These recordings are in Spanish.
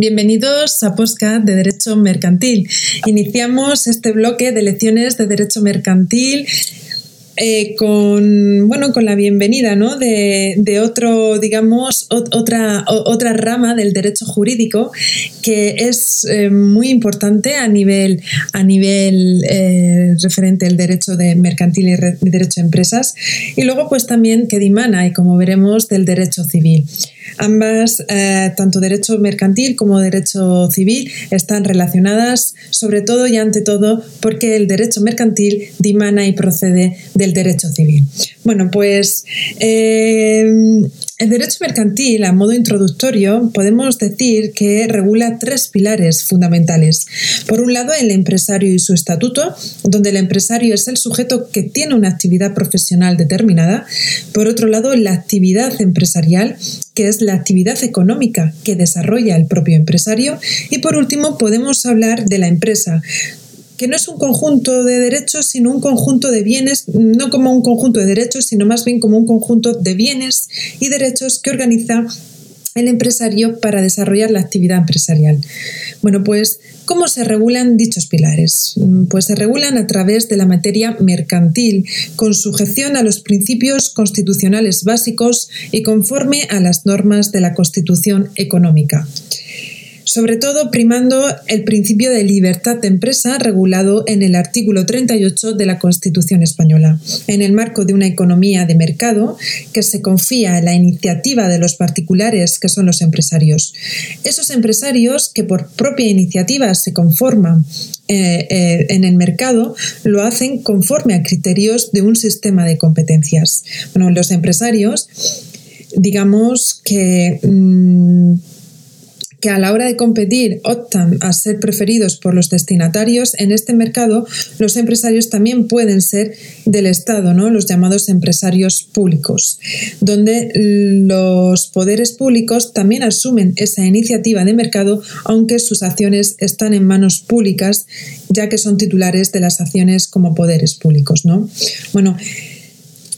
Bienvenidos a Postcat de Derecho Mercantil. Iniciamos este bloque de lecciones de Derecho Mercantil eh, con, bueno, con la bienvenida ¿no? de, otro, digamos, otra, otra rama del derecho jurídico que es eh, muy importante a nivel, a nivel eh, referente al derecho de mercantil y derecho de empresas y luego pues también que dimana y como veremos del derecho civil. Ambas, tanto derecho mercantil como derecho civil, están relacionadas sobre todo y ante todo porque el derecho mercantil dimana y procede del derecho civil. Bueno, pues eh, el derecho mercantil, a modo introductorio, podemos decir que regula tres pilares fundamentales. Por un lado, el empresario y su estatuto, donde el empresario es el sujeto que tiene una actividad profesional determinada. Por otro lado, la actividad empresarial, que es la actividad económica que desarrolla el propio empresario. Y por último, podemos hablar de la empresa, que no es un conjunto de derechos, sino un conjunto de bienes, no como un conjunto de derechos, sino más bien como un conjunto de bienes y derechos que organiza el empresario para desarrollar la actividad empresarial. Bueno, pues, ¿cómo se regulan dichos pilares? Pues se regulan a través de la materia mercantil, con sujeción a los principios constitucionales básicos y conforme a las normas de la Constitución económica sobre todo primando el principio de libertad de empresa regulado en el artículo 38 de la Constitución española, en el marco de una economía de mercado que se confía en la iniciativa de los particulares que son los empresarios. Esos empresarios que por propia iniciativa se conforman eh, eh, en el mercado lo hacen conforme a criterios de un sistema de competencias. Bueno, los empresarios digamos que mm, que a la hora de competir optan a ser preferidos por los destinatarios, en este mercado los empresarios también pueden ser del Estado, ¿no? los llamados empresarios públicos, donde los poderes públicos también asumen esa iniciativa de mercado, aunque sus acciones están en manos públicas, ya que son titulares de las acciones como poderes públicos. ¿no? Bueno,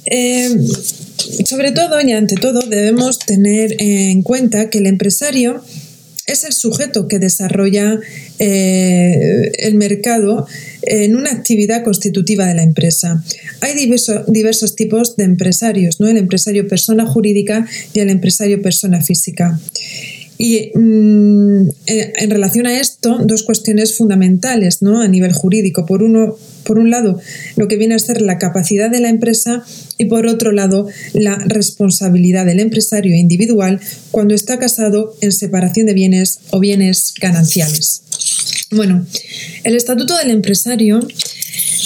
eh, sobre todo y ante todo debemos tener en cuenta que el empresario es el sujeto que desarrolla eh, el mercado en una actividad constitutiva de la empresa. Hay diversos tipos de empresarios, ¿no? el empresario persona jurídica y el empresario persona física. Y mm, eh, en relación a esto, dos cuestiones fundamentales ¿no? a nivel jurídico. Por, uno, por un lado, lo que viene a ser la capacidad de la empresa y por otro lado, la responsabilidad del empresario individual cuando está casado en separación de bienes o bienes gananciales. Bueno, el estatuto del empresario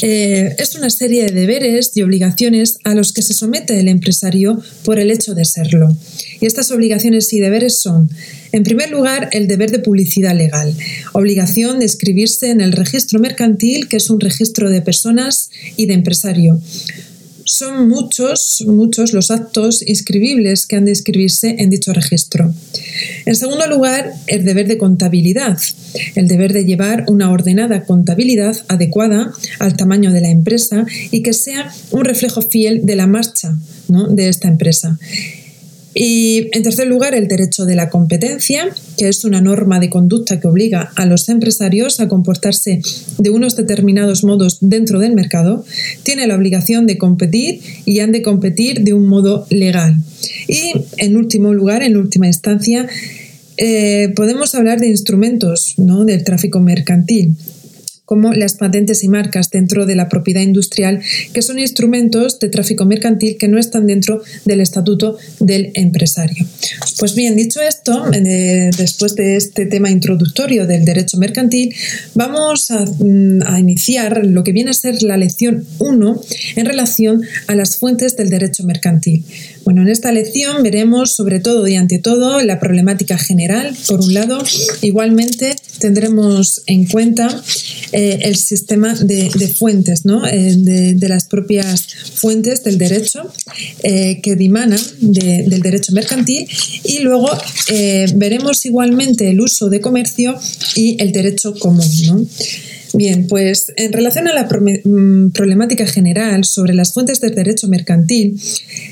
eh, es una serie de deberes y obligaciones a los que se somete el empresario por el hecho de serlo. Y estas obligaciones y deberes son, en primer lugar, el deber de publicidad legal, obligación de escribirse en el registro mercantil, que es un registro de personas y de empresario. Son muchos, muchos los actos inscribibles que han de inscribirse en dicho registro. En segundo lugar, el deber de contabilidad, el deber de llevar una ordenada contabilidad adecuada al tamaño de la empresa y que sea un reflejo fiel de la marcha de esta empresa. Y en tercer lugar, el derecho de la competencia, que es una norma de conducta que obliga a los empresarios a comportarse de unos determinados modos dentro del mercado, tiene la obligación de competir y han de competir de un modo legal. Y en último lugar, en última instancia, eh, podemos hablar de instrumentos ¿no? del tráfico mercantil como las patentes y marcas dentro de la propiedad industrial, que son instrumentos de tráfico mercantil que no están dentro del estatuto del empresario. Pues bien, dicho esto, eh, después de este tema introductorio del derecho mercantil, vamos a, mm, a iniciar lo que viene a ser la lección 1 en relación a las fuentes del derecho mercantil. Bueno, en esta lección veremos sobre todo y ante todo la problemática general, por un lado, igualmente tendremos en cuenta eh, el sistema de, fuentes, ¿no? Eh, de, las propias fuentes del derecho eh, que dimanan del derecho mercantil y luego veremos igualmente el uso de comercio y el derecho común. Bien, pues en relación a la mm, problemática general sobre las fuentes del derecho mercantil,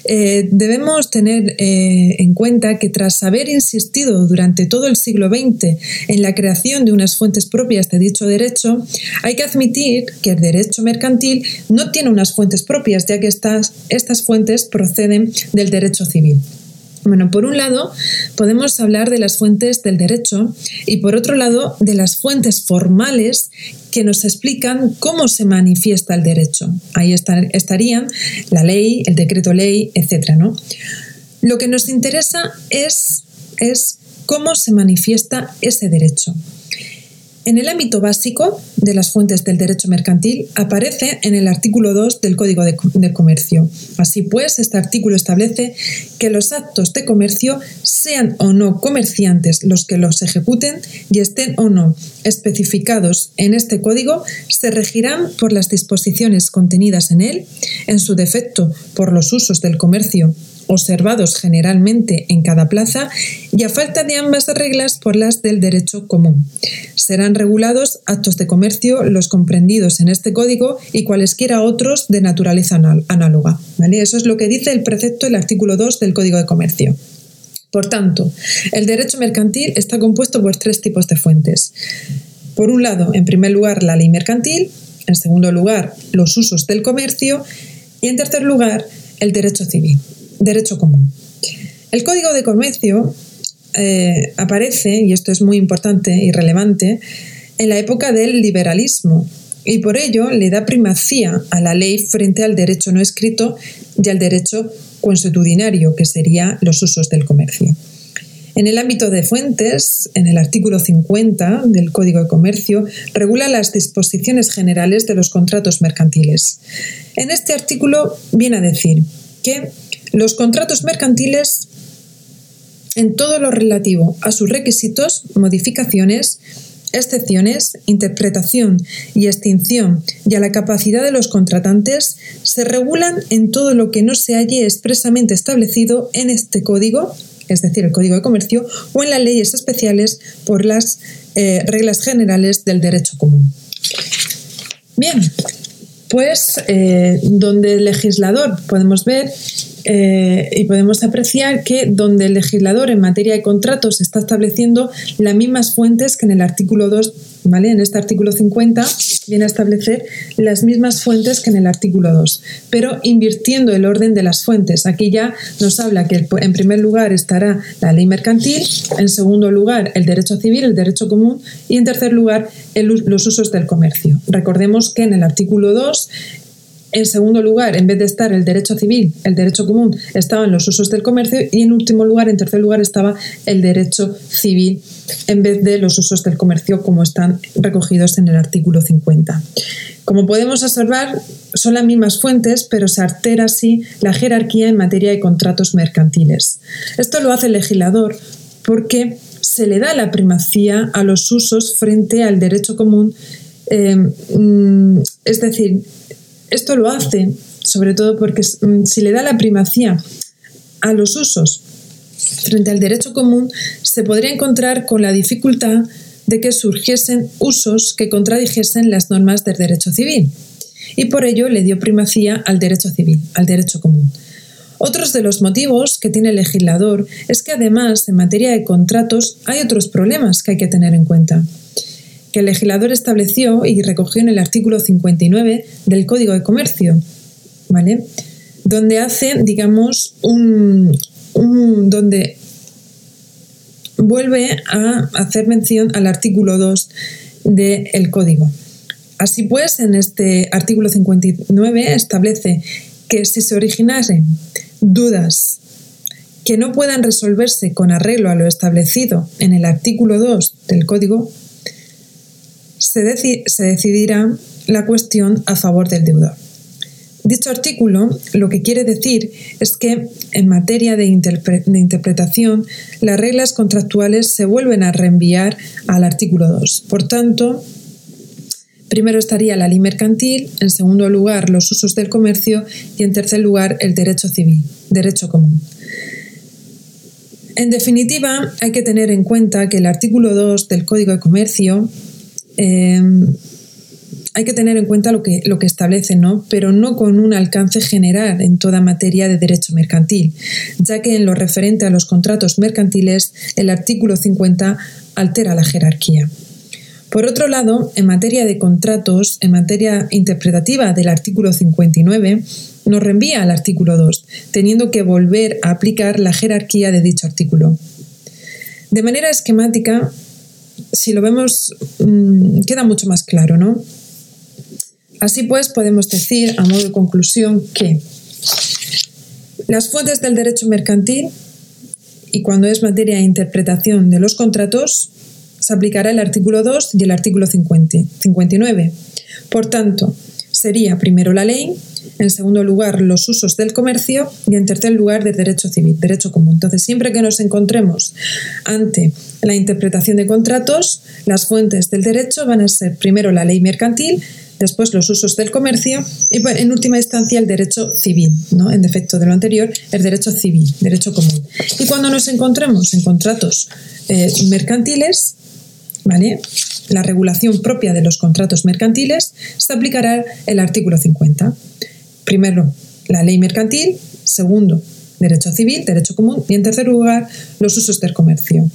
eh, debemos tener eh, en cuenta que tras haber insistido durante todo el siglo XX en la creación de unas fuentes propias de dicho derecho, hay que admitir que el derecho mercantil no tiene unas fuentes propias, ya que estas, estas fuentes proceden del derecho civil. Bueno, por un lado podemos hablar de las fuentes del derecho y por otro lado de las fuentes formales que nos explican cómo se manifiesta el derecho. Ahí estarían la ley, el decreto ley, etc. ¿no? Lo que nos interesa es, es cómo se manifiesta ese derecho. En el ámbito básico de las fuentes del derecho mercantil aparece en el artículo 2 del Código de, Comercio. Así pues, este artículo establece que los actos de comercio, sean o no comerciantes los que los ejecuten y estén o no especificados en este código, se regirán por las disposiciones contenidas en él, en su defecto por los usos del comercio observados generalmente en cada plaza y a falta de ambas reglas por las del derecho común. Serán regulados actos de comercio los comprendidos en este código y cualesquiera otros de naturaleza análoga. ¿vale? Eso es lo que dice el precepto del artículo 2 del Código de Comercio. Por tanto, el derecho mercantil está compuesto por tres tipos de fuentes. Por un lado, en primer lugar, la ley mercantil, en segundo lugar, los usos del comercio y en tercer lugar, el derecho civil derecho común. El Código de Comercio eh, aparece, y esto es muy importante y relevante, en la época del liberalismo y por ello le da primacía a la ley frente al derecho no escrito y al derecho consuetudinario, que sería los usos del comercio. En el ámbito de fuentes, en el artículo 50 del Código de Comercio, regula las disposiciones generales de los contratos mercantiles. En este artículo viene a decir que los contratos mercantiles, en todo lo relativo a sus requisitos, modificaciones, excepciones, interpretación y extinción y a la capacidad de los contratantes, se regulan en todo lo que no se halle expresamente establecido en este código, es decir, el Código de Comercio, o en las leyes especiales por las eh, reglas generales del derecho común. Bien, pues eh, donde el legislador podemos ver eh, y podemos apreciar que donde el legislador en materia de contratos está estableciendo las mismas fuentes que en el artículo 2, ¿vale? En este artículo 50 viene a establecer las mismas fuentes que en el artículo 2, pero invirtiendo el orden de las fuentes. Aquí ya nos habla que en primer lugar estará la ley mercantil, en segundo lugar el derecho civil, el derecho común y en tercer lugar los usos del comercio. Recordemos que en el artículo 2 en segundo lugar, en vez de estar el derecho civil, el derecho común, estaban los usos del comercio y en último lugar, en tercer lugar, estaba el derecho civil en vez de los usos del comercio como están recogidos en el artículo 50. Como podemos observar, son las mismas fuentes, pero se altera así la jerarquía en materia de contratos mercantiles. Esto lo hace el legislador porque se le da la primacía a los usos frente al derecho común, eh, mm, es decir, esto lo hace sobre todo porque mm, si le da la primacía a los usos frente al derecho común, se podría encontrar con la dificultad de que surgiesen usos que contradijesen las normas del derecho civil. Y por ello le dio primacía al derecho civil, al derecho común. Otros de los motivos que tiene el legislador es que además en materia de contratos hay otros problemas que hay que tener en cuenta que el legislador estableció y recogió en el artículo 59 del Código de Comercio, ¿vale? Donde hace, digamos, un, donde vuelve a hacer mención al artículo 2 del Código. Así pues, en este artículo 59 establece que si se originasen dudas que no puedan resolverse con arreglo a lo establecido en el artículo 2 del Código, se, decidirá la cuestión a favor del deudor. Dicho artículo lo que quiere decir es que en materia de, interpretación las reglas contractuales se vuelven a reenviar al artículo 2. Por tanto, primero estaría la ley mercantil, en segundo lugar los usos del comercio y en tercer lugar el derecho civil, derecho común. En definitiva, hay que tener en cuenta que el artículo 2 del Código de Comercio Em, hay que tener en cuenta lo que, lo que establece, ¿no? pero no con un alcance general en toda materia de derecho mercantil, ya que en lo referente a los contratos mercantiles, el artículo 50 altera la jerarquía. Por otro lado, en materia de contratos, en materia interpretativa del artículo 59, nos reenvía al artículo 2, teniendo que volver a aplicar la jerarquía de dicho artículo. De manera esquemática, si lo vemos, mm, queda mucho más claro, ¿no? Así pues, podemos decir, a modo de conclusión, que las fuentes del derecho mercantil y cuando es materia de interpretación de los contratos, se aplicará el artículo 2 y el artículo 50, 59. Por tanto, sería primero la ley, en segundo lugar los usos del comercio y en tercer lugar del derecho civil, derecho común. Entonces, siempre que nos encontremos ante la interpretación de contratos, las fuentes del derecho van a ser primero la ley mercantil, después los usos del comercio y en última instancia el derecho civil, ¿no? en defecto de lo anterior, el derecho civil, derecho común. Y cuando nos encontremos en contratos eh, mercantiles, ¿vale? La regulación propia de los contratos mercantiles, se aplicará el artículo 50. Primero, la ley mercantil. Segundo, derecho civil, derecho común. Y en tercer lugar, los usos del comercio.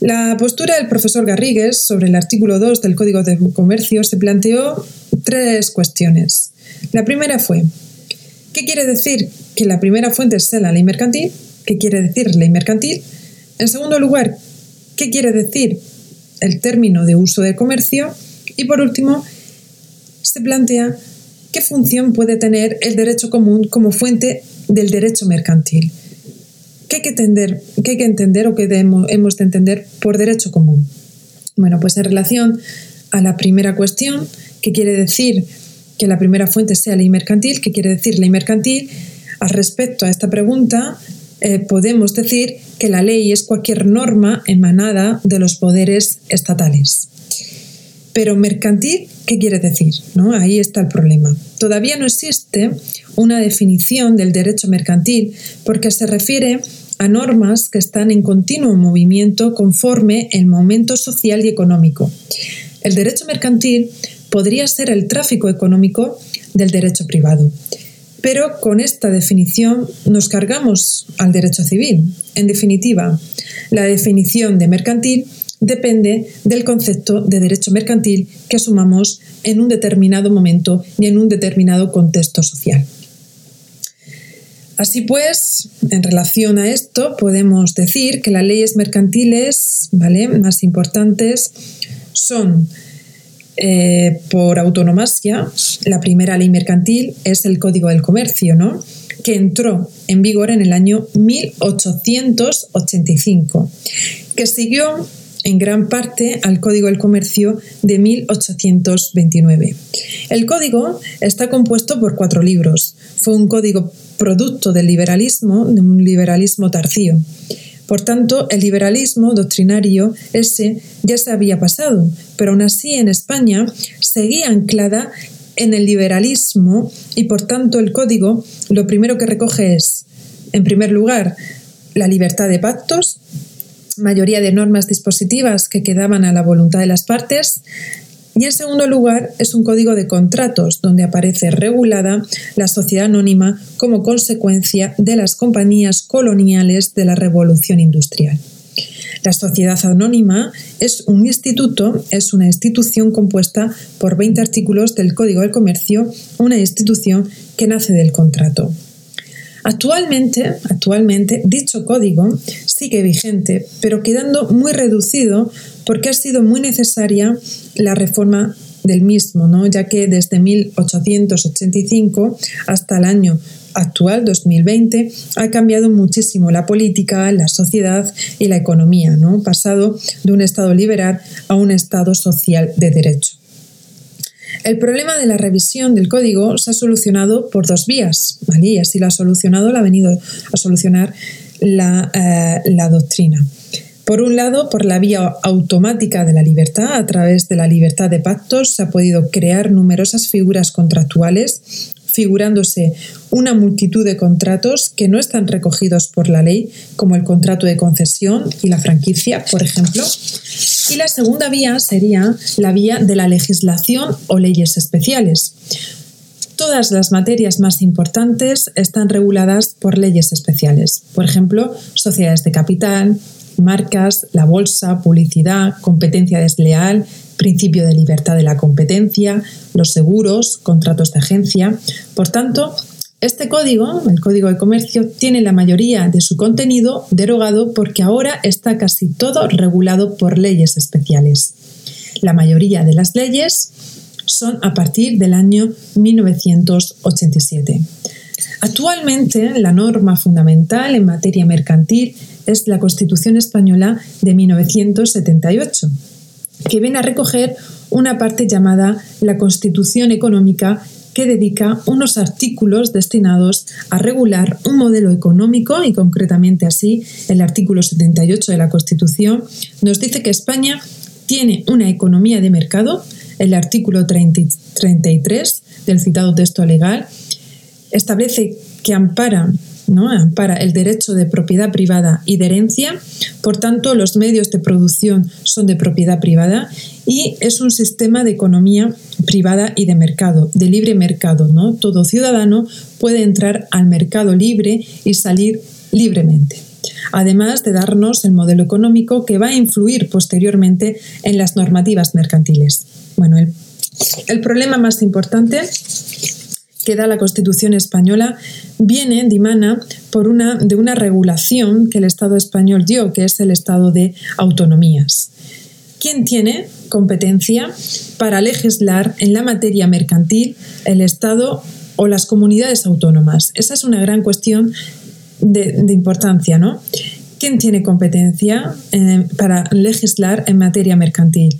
La postura del profesor Garrigues sobre el artículo 2 del Código de Comercio se planteó tres cuestiones. La primera fue, ¿qué quiere decir que la primera fuente sea la ley mercantil? ¿Qué quiere decir ley mercantil? En segundo lugar, ¿qué quiere decir el término de uso de comercio y por último se plantea qué función puede tener el derecho común como fuente del derecho mercantil. ¿Qué hay que entender, qué que entender o qué hemos de entender por derecho común? Bueno, pues en relación a la primera cuestión, ¿qué quiere decir que la primera fuente sea ley mercantil? ¿Qué quiere decir ley mercantil? Al respecto a esta pregunta, eh, podemos decir que la ley es cualquier norma emanada de los poderes estatales. Pero mercantil, ¿qué quiere decir? ¿No? Ahí está el problema. Todavía no existe una definición del derecho mercantil porque se refiere a normas que están en continuo movimiento conforme el momento social y económico. El derecho mercantil podría ser el tráfico económico del derecho privado. Pero con esta definición nos cargamos al derecho civil. En definitiva, la definición de mercantil depende del concepto de derecho mercantil que asumamos en un determinado momento y en un determinado contexto social. Así pues, en relación a esto, podemos decir que las leyes mercantiles ¿vale? más importantes son eh, por autonomasia, la primera ley mercantil es el Código del Comercio, ¿no? que entró en vigor en el año 1885, que siguió en gran parte al Código del Comercio de 1829. El código está compuesto por cuatro libros. Fue un código producto del liberalismo, de un liberalismo tardío. Por tanto, el liberalismo doctrinario ese ya se había pasado, pero aún así en España seguía anclada en el liberalismo y por tanto el código lo primero que recoge es, en primer lugar, la libertad de pactos, mayoría de normas dispositivas que quedaban a la voluntad de las partes, y en segundo lugar, es un código de contratos donde aparece regulada la sociedad anónima como consecuencia de las compañías coloniales de la revolución industrial. La sociedad anónima es un instituto, es una institución compuesta por 20 artículos del Código del Comercio, una institución que nace del contrato. Actualmente, actualmente dicho código sigue vigente, pero quedando muy reducido porque ha sido muy necesaria la reforma del mismo, ¿no? ya que desde 1885 hasta el año actual, 2020, ha cambiado muchísimo la política, la sociedad y la economía, ¿no? pasado de un Estado liberal a un Estado social de derecho. El problema de la revisión del código se ha solucionado por dos vías, y así lo ha solucionado, lo ha venido a solucionar la, eh, la doctrina. Por un lado, por la vía automática de la libertad, a través de la libertad de pactos se ha podido crear numerosas figuras contractuales figurándose una multitud de contratos que no están recogidos por la ley, como el contrato de concesión y la franquicia, por ejemplo. Y la segunda vía sería la vía de la legislación o leyes especiales. Todas las materias más importantes están reguladas por leyes especiales, por ejemplo, sociedades de capital, marcas, la bolsa, publicidad, competencia desleal, principio de libertad de la competencia, los seguros, contratos de agencia. Por tanto, este código, el Código de Comercio, tiene la mayoría de su contenido derogado porque ahora está casi todo regulado por leyes especiales. La mayoría de las leyes son a partir del año 1987. Actualmente, la norma fundamental en materia mercantil es la Constitución Española de 1978, que viene a recoger una parte llamada la Constitución Económica que dedica unos artículos destinados a regular un modelo económico y concretamente así el artículo 78 de la Constitución nos dice que España tiene una economía de mercado, el artículo 33 del citado texto legal establece que ampara ¿no? para el derecho de propiedad privada y de herencia, por tanto los medios de producción son de propiedad privada y es un sistema de economía privada y de mercado, de libre mercado. ¿no? Todo ciudadano puede entrar al mercado libre y salir libremente además de darnos el modelo económico que va a influir posteriormente en las normativas mercantiles. Bueno, el problema más importante que da la Constitución española viene, dimana, por una, de una regulación que el Estado español dio, que es el Estado de autonomías. ¿Quién tiene competencia para legislar en la materia mercantil? El Estado o las comunidades autónomas. Esa es una gran cuestión de, importancia, ¿no? ¿Quién tiene competencia eh, para legislar en materia mercantil?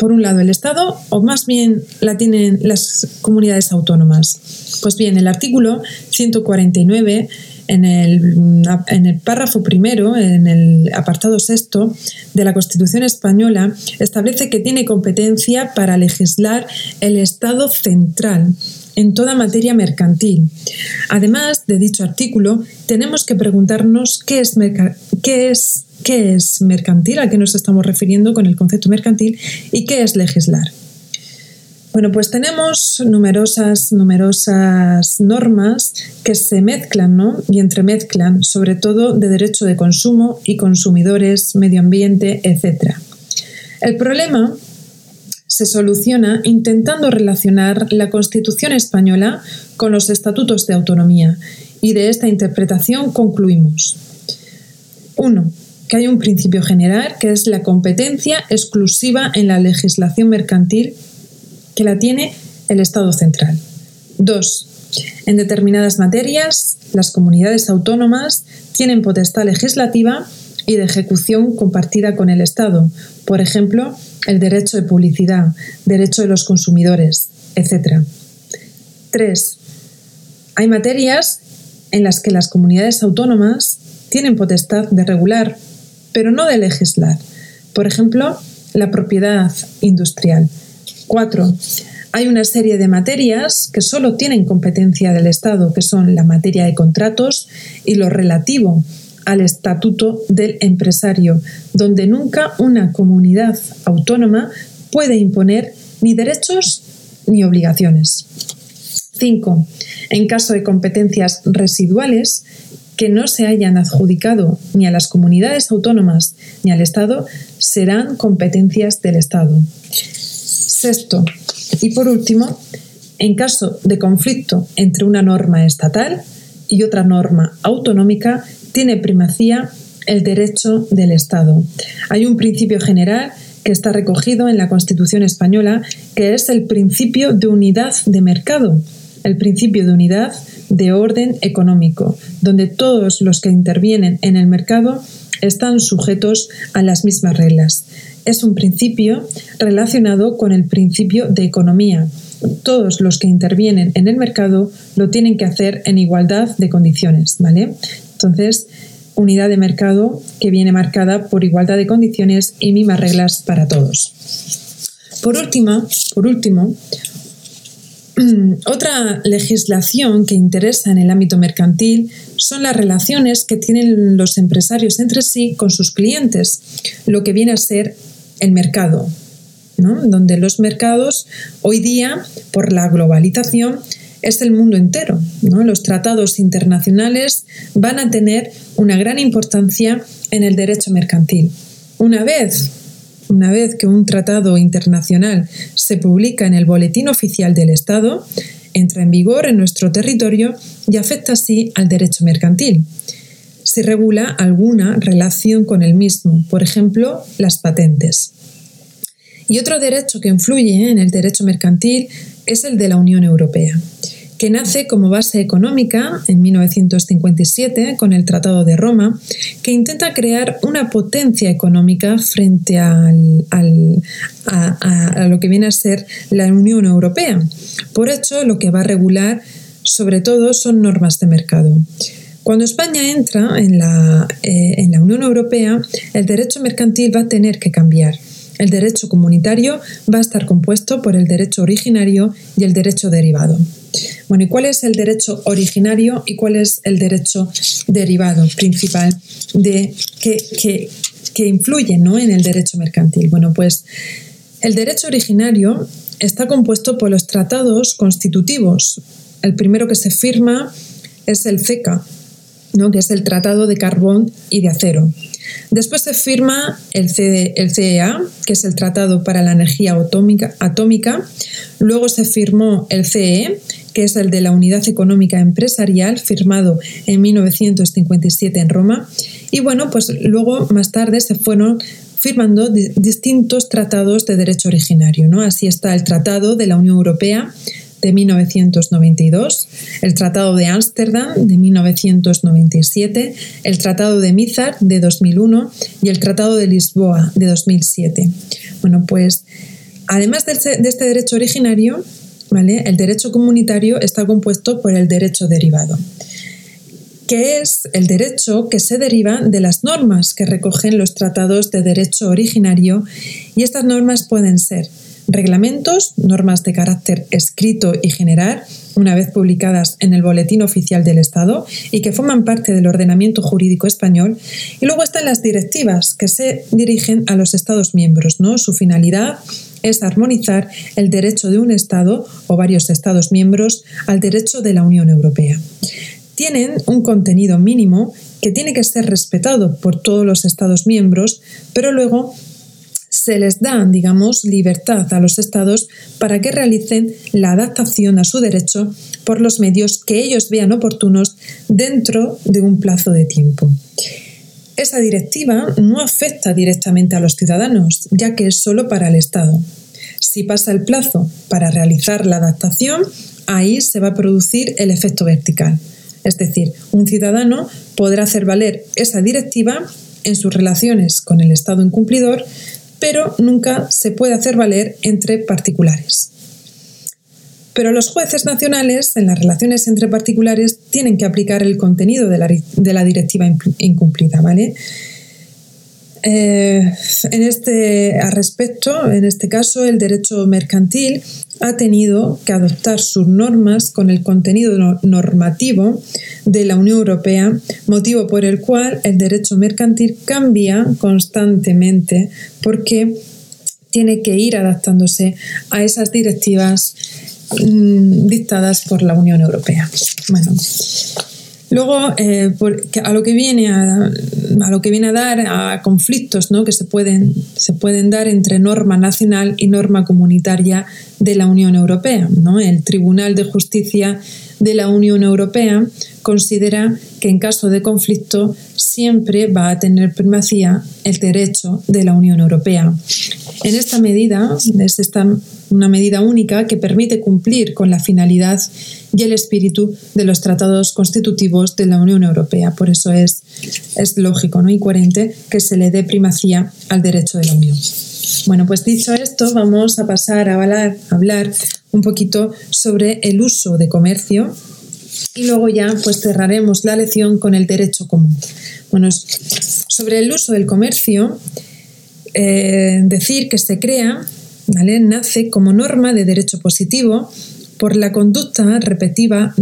Por un lado el Estado o más bien la tienen las comunidades autónomas? Pues bien, el artículo 149 en el, en el, párrafo primero, en el apartado sexto de la Constitución española, establece que tiene competencia para legislar el Estado central en toda materia mercantil. Además de dicho artículo, tenemos que preguntarnos qué es, qué es, qué es mercantil, a qué nos estamos refiriendo con el concepto mercantil y qué es legislar. Bueno, pues tenemos numerosas, numerosas normas que se mezclan ¿no? y entremezclan, sobre todo de derecho de consumo y consumidores, medio ambiente, etc. El problema se soluciona intentando relacionar la Constitución española con los estatutos de autonomía y de esta interpretación concluimos. 1. Que hay un principio general que es la competencia exclusiva en la legislación mercantil que la tiene el Estado central. 2. En determinadas materias, las comunidades autónomas tienen potestad legislativa y de ejecución compartida con el Estado, por ejemplo, el derecho de publicidad, derecho de los consumidores, etc. 3. Hay materias en las que las comunidades autónomas tienen potestad de regular, pero no de legislar. Por ejemplo, la propiedad industrial. 4. Hay una serie de materias que solo tienen competencia del Estado, que son la materia de contratos y lo relativo al estatuto del empresario, donde nunca una comunidad autónoma puede imponer ni derechos ni obligaciones. 5. En caso de competencias residuales que no se hayan adjudicado ni a las comunidades autónomas ni al Estado, serán competencias del Estado. Sexto, y por último, en caso de conflicto entre una norma estatal y otra norma autonómica, tiene primacía el derecho del Estado. Hay un principio general que está recogido en la Constitución española, que es el principio de unidad de mercado, el principio de unidad de orden económico, donde todos los que intervienen en el mercado están sujetos a las mismas reglas. Es un principio relacionado con el principio de economía. Todos los que intervienen en el mercado lo tienen que hacer en igualdad de condiciones, ¿vale? Entonces, unidad de mercado que viene marcada por igualdad de condiciones y mismas reglas para todos. Por último, por último otra legislación que interesa en el ámbito mercantil son las relaciones que tienen los empresarios entre sí con sus clientes, lo que viene a ser el mercado, donde los mercados hoy día, por la globalización, es el mundo entero. Los tratados internacionales van a tener una gran importancia en el derecho mercantil. Una vez, una vez que un tratado internacional se publica en el Boletín Oficial del Estado, entra en vigor en nuestro territorio y afecta así al derecho mercantil. Se regula alguna relación con el mismo, por ejemplo, las patentes. Y otro derecho que influye en el derecho mercantil es el de la Unión Europea, que nace como base económica en 1957 con el Tratado de Roma, que intenta crear una potencia económica frente a, a, lo que viene a ser la Unión Europea. Por hecho, lo que va a regular sobre todo son normas de mercado. Cuando España entra en la, eh, en la Unión Europea, el derecho mercantil va a tener que cambiar el derecho comunitario va a estar compuesto por el derecho originario y el derecho derivado. Bueno, ¿y cuál es el derecho originario y cuál es el derecho derivado principal de, que, que, influye ¿no? en el derecho mercantil? Bueno, pues el derecho originario está compuesto por los tratados constitutivos. El primero que se firma es el CECA, ¿no? que es el Tratado de Carbón y de Acero. Después se firma el, CEA, que es el Tratado para la Energía Atómica, Luego se firmó el CE, que es el de la Unidad Económica Empresarial, firmado en 1957 en Roma. Y bueno, pues luego más tarde se fueron firmando distintos tratados de derecho originario. ¿no? Así está el Tratado de la Unión Europea de 1992, el Tratado de Ámsterdam de 1997, el Tratado de Mizar de 2001 y el Tratado de Lisboa de 2007. Bueno, pues además de este derecho originario, ¿vale? el derecho comunitario está compuesto por el derecho derivado que es el derecho que se deriva de las normas que recogen los tratados de derecho originario y estas normas pueden ser reglamentos, normas de carácter escrito y general, una vez publicadas en el Boletín Oficial del Estado y que forman parte del ordenamiento jurídico español. Y luego están las directivas que se dirigen a los Estados miembros. ¿no? Su finalidad es armonizar el derecho de un Estado o varios Estados miembros al derecho de la Unión Europea. Tienen un contenido mínimo que tiene que ser respetado por todos los Estados miembros, pero luego se les da, digamos, libertad a los estados para que realicen la adaptación a su derecho por los medios que ellos vean oportunos dentro de un plazo de tiempo. Esa directiva no afecta directamente a los ciudadanos, ya que es solo para el Estado. Si pasa el plazo para realizar la adaptación, ahí se va a producir el efecto vertical. Es decir, un ciudadano podrá hacer valer esa directiva en sus relaciones con el Estado incumplidor pero nunca se puede hacer valer entre particulares. Pero los jueces nacionales, en las relaciones entre particulares, tienen que aplicar el contenido de la, directiva incumplida, ¿vale? Eh, en este a respecto, en este caso, el derecho mercantil ha tenido que adoptar sus normas con el contenido normativo de la Unión Europea, motivo por el cual el derecho mercantil cambia constantemente porque tiene que ir adaptándose a esas directivas mm, dictadas por la Unión Europea. Luego, eh, a lo que viene a, lo que viene a dar a conflictos ¿no? que se pueden, se pueden dar entre norma nacional y norma comunitaria de la Unión Europea. ¿no? El Tribunal de Justicia de la Unión Europea considera que en caso de conflicto siempre va a tener primacía el derecho de la Unión Europea. En esta medida, es esta una medida única que permite cumplir con la finalidad y el espíritu de los tratados constitutivos de la Unión Europea. Por eso es, es lógico ¿no? y coherente que se le dé primacía al derecho de la Unión. Bueno, pues dicho esto, vamos a pasar a hablar, hablar un poquito sobre el uso de comercio y luego ya pues cerraremos la lección con el derecho común. Bueno, sobre el uso del comercio, eh, decir que se crea, nace como norma de derecho positivo por la conducta repetida,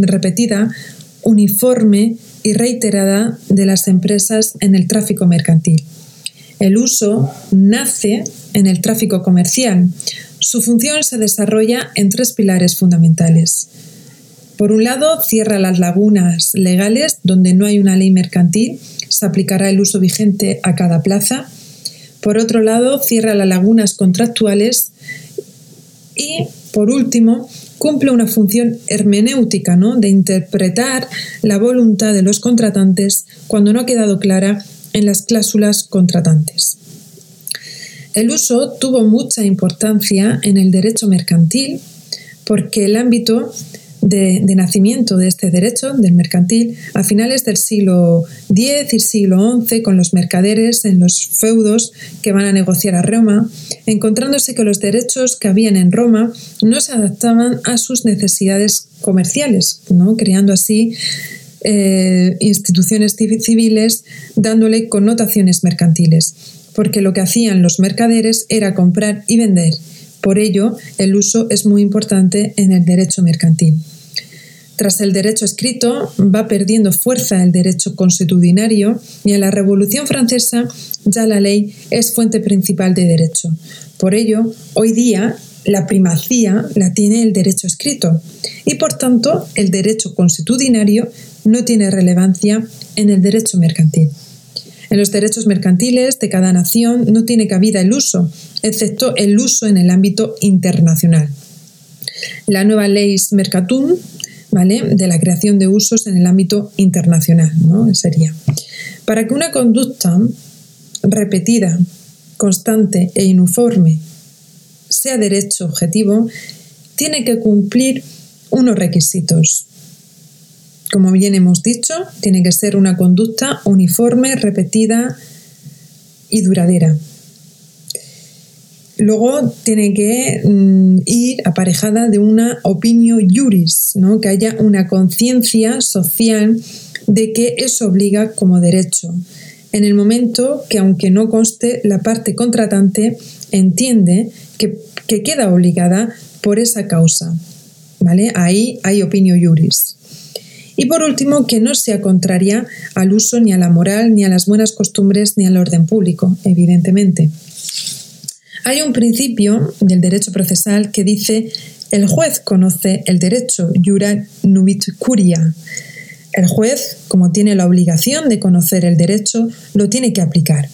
uniforme y reiterada de las empresas en el tráfico mercantil. El uso nace en el tráfico comercial. Su función se desarrolla en tres pilares fundamentales. Por un lado, cierra las lagunas legales donde no hay una ley mercantil, se aplicará el uso vigente a cada plaza. Por otro lado, cierra las lagunas contractuales y, por último, cumple una función hermenéutica, ¿no? de interpretar la voluntad de los contratantes cuando no ha quedado clara en las cláusulas contratantes. El uso tuvo mucha importancia en el derecho mercantil porque el ámbito de, nacimiento de este derecho, del mercantil, a finales del siglo X y siglo XI, con los mercaderes en los feudos que van a negociar a Roma, encontrándose que los derechos que habían en Roma no se adaptaban a sus necesidades comerciales, ¿no? creando así eh, instituciones civiles dándole connotaciones mercantiles, porque lo que hacían los mercaderes era comprar y vender. Por ello, el uso es muy importante en el derecho mercantil. Tras el derecho escrito, va perdiendo fuerza el derecho consuetudinario y en la Revolución Francesa ya la ley es fuente principal de derecho. Por ello, hoy día la primacía la tiene el derecho escrito y por tanto el derecho consuetudinario no tiene relevancia en el derecho mercantil. En los derechos mercantiles de cada nación no tiene cabida el uso, excepto el uso en el ámbito internacional. La nueva ley Mercatum, ¿vale? de la creación de usos en el ámbito internacional, ¿no? sería. Para que una conducta repetida, constante e uniforme sea derecho objetivo, tiene que cumplir unos requisitos. Como bien hemos dicho, tiene que ser una conducta uniforme, repetida y duradera. Luego tiene que mm, ir aparejada de una opinión juris, ¿no? que haya una conciencia social de que eso obliga como derecho. En el momento que, aunque no conste, la parte contratante entiende que, que queda obligada por esa causa. ¿Vale? Ahí hay opinión juris. Y por último, que no sea contraria al uso ni a la moral, ni a las buenas costumbres, ni al orden público, evidentemente. Hay un principio del derecho procesal que dice el juez conoce el derecho, jura nubit curia. El juez, como tiene la obligación de conocer el derecho, lo tiene que aplicar.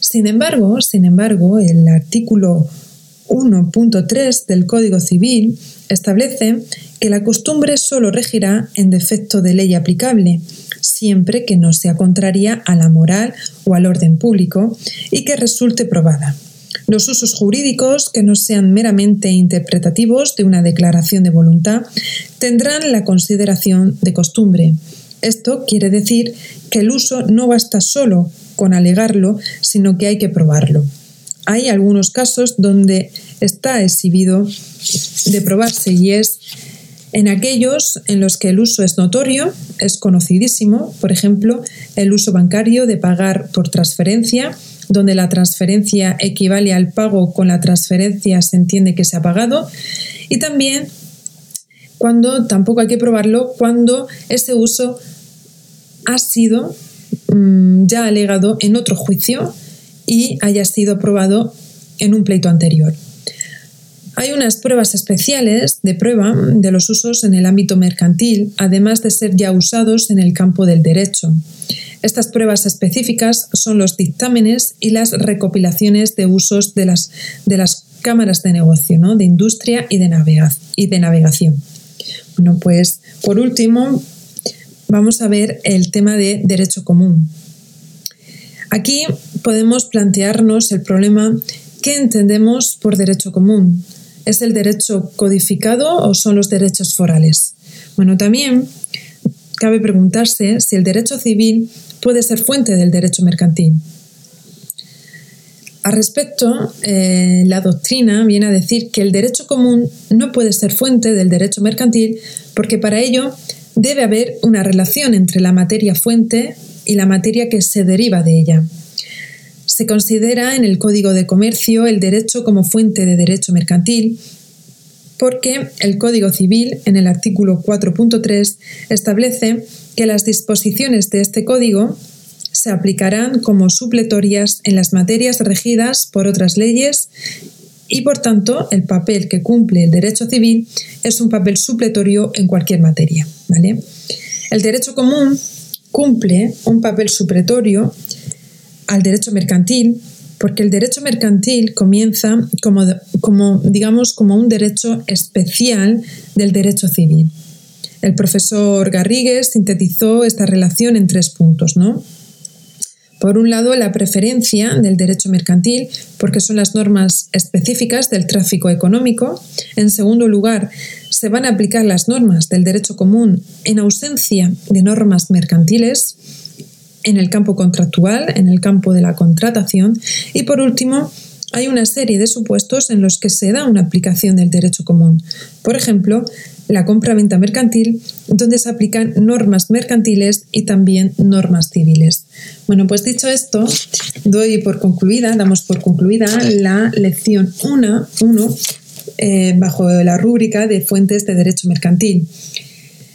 Sin embargo, sin embargo, el artículo 1.3 del Código Civil establece que la costumbre solo regirá en defecto de ley aplicable, siempre que no sea contraria a la moral o al orden público y que resulte probada. Los usos jurídicos que no sean meramente interpretativos de una declaración de voluntad tendrán la consideración de costumbre. Esto quiere decir que el uso no basta solo con alegarlo, sino que hay que probarlo. Hay algunos casos donde está exhibido de probarse y es en aquellos en los que el uso es notorio, es conocidísimo, por ejemplo, el uso bancario de pagar por transferencia, donde la transferencia equivale al pago con la transferencia se entiende que se ha pagado, y también cuando tampoco hay que probarlo cuando ese uso ha sido mm, ya alegado en otro juicio y haya sido aprobado en un pleito anterior. Hay unas pruebas especiales de prueba de los usos en el ámbito mercantil, además de ser ya usados en el campo del derecho. Estas pruebas específicas son los dictámenes y las recopilaciones de usos de las, de las cámaras de negocio, ¿no? de industria y de, y de navegación. Bueno, pues por último, vamos a ver el tema de derecho común. Aquí podemos plantearnos el problema ¿qué entendemos por derecho común? ¿Es el derecho codificado o son los derechos forales? Bueno, también cabe preguntarse si el derecho civil puede ser fuente del derecho mercantil. Al respecto, eh, la doctrina viene a decir que el derecho común no puede ser fuente del derecho mercantil porque para ello debe haber una relación entre la materia fuente y la materia que se deriva de ella. Se considera en el Código de Comercio el derecho como fuente de derecho mercantil porque el Código Civil, en el artículo 4.3, establece que las disposiciones de este código se aplicarán como supletorias en las materias regidas por otras leyes y por tanto el papel que cumple el derecho civil es un papel supletorio en cualquier materia. El derecho común cumple un papel supletorio al derecho mercantil porque el derecho mercantil comienza como, como, digamos, como un derecho especial del derecho civil. El profesor Garrigues sintetizó esta relación en tres puntos, ¿no? Por un lado, la preferencia del derecho mercantil, porque son las normas específicas del tráfico económico. En segundo lugar, se van a aplicar las normas del derecho común en ausencia de normas mercantiles en el campo contractual, en el campo de la contratación. Y por último, hay una serie de supuestos en los que se da una aplicación del derecho común. Por ejemplo, la compra-venta mercantil, donde se aplican normas mercantiles y también normas civiles. Bueno, pues dicho esto, doy por concluida, damos por concluida la lección 1 eh, bajo la rúbrica de fuentes de derecho mercantil.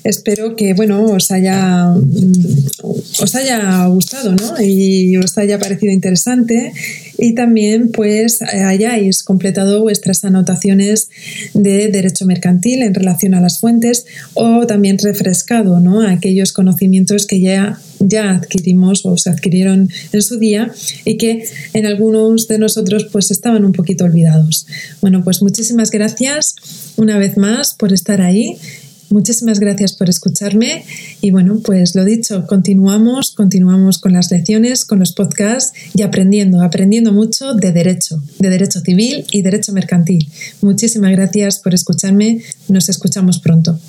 Espero que bueno, os haya, mm, os haya gustado ¿no? y os haya parecido interesante y también pues hayáis completado vuestras anotaciones de derecho mercantil en relación a las fuentes o también refrescado ¿no? aquellos conocimientos que ya, ya adquirimos o se adquirieron en su día y que en algunos de nosotros pues estaban un poquito olvidados. Bueno, pues muchísimas gracias una vez más por estar ahí Muchísimas gracias por escucharme y bueno, pues lo dicho, continuamos, continuamos con las lecciones, con los podcasts y aprendiendo, aprendiendo mucho de derecho, de derecho civil y derecho mercantil. Muchísimas gracias por escucharme, nos escuchamos pronto.